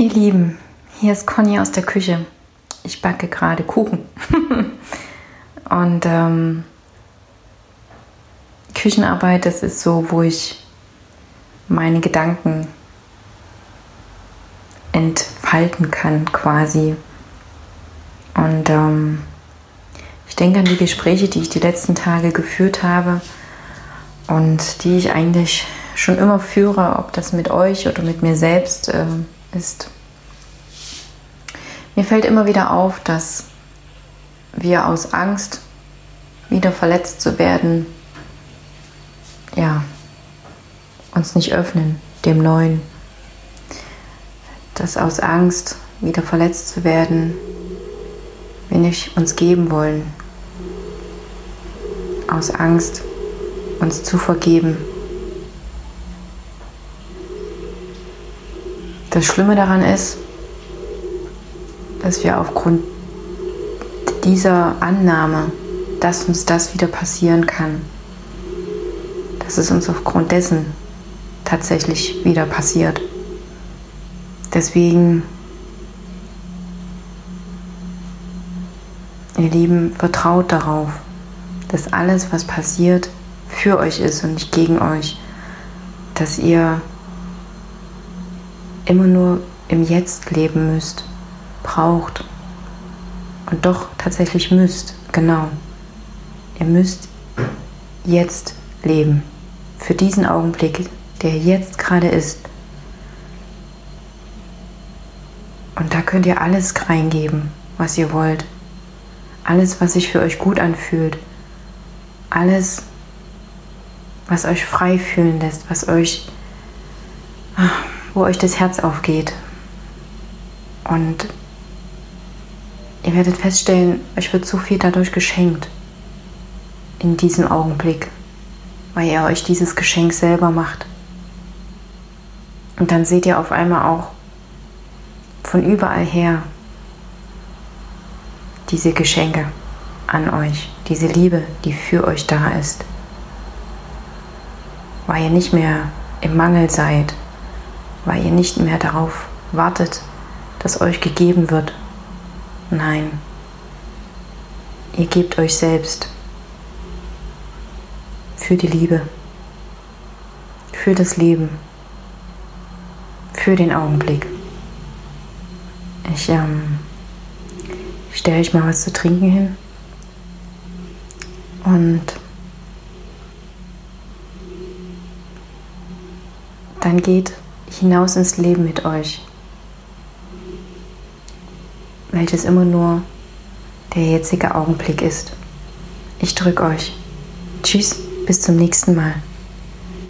Ihr Lieben, hier ist Conny aus der Küche. Ich backe gerade Kuchen. Und ähm, Küchenarbeit, das ist so, wo ich meine Gedanken entfalten kann quasi. Und ähm, ich denke an die Gespräche, die ich die letzten Tage geführt habe und die ich eigentlich schon immer führe, ob das mit euch oder mit mir selbst äh, ist. Mir fällt immer wieder auf, dass wir aus Angst, wieder verletzt zu werden, ja, uns nicht öffnen dem Neuen. Dass aus Angst, wieder verletzt zu werden, wir nicht uns geben wollen. Aus Angst, uns zu vergeben. Das Schlimme daran ist, dass wir aufgrund dieser Annahme, dass uns das wieder passieren kann, dass es uns aufgrund dessen tatsächlich wieder passiert. Deswegen, ihr Lieben, vertraut darauf, dass alles, was passiert, für euch ist und nicht gegen euch. Dass ihr immer nur im Jetzt leben müsst, braucht und doch tatsächlich müsst, genau. Ihr müsst jetzt leben. Für diesen Augenblick, der jetzt gerade ist. Und da könnt ihr alles reingeben, was ihr wollt. Alles, was sich für euch gut anfühlt. Alles, was euch frei fühlen lässt, was euch, wo euch das Herz aufgeht. Und ihr werdet feststellen, euch wird so viel dadurch geschenkt in diesem Augenblick, weil ihr euch dieses Geschenk selber macht. Und dann seht ihr auf einmal auch von überall her diese Geschenke an euch, diese Liebe, die für euch da ist weil ihr nicht mehr im Mangel seid, weil ihr nicht mehr darauf wartet, dass euch gegeben wird. Nein, ihr gebt euch selbst für die Liebe, für das Leben, für den Augenblick. Ich ähm, stelle euch mal was zu trinken hin und dann geht hinaus ins Leben mit euch, welches immer nur der jetzige Augenblick ist. Ich drücke euch. Tschüss, bis zum nächsten Mal.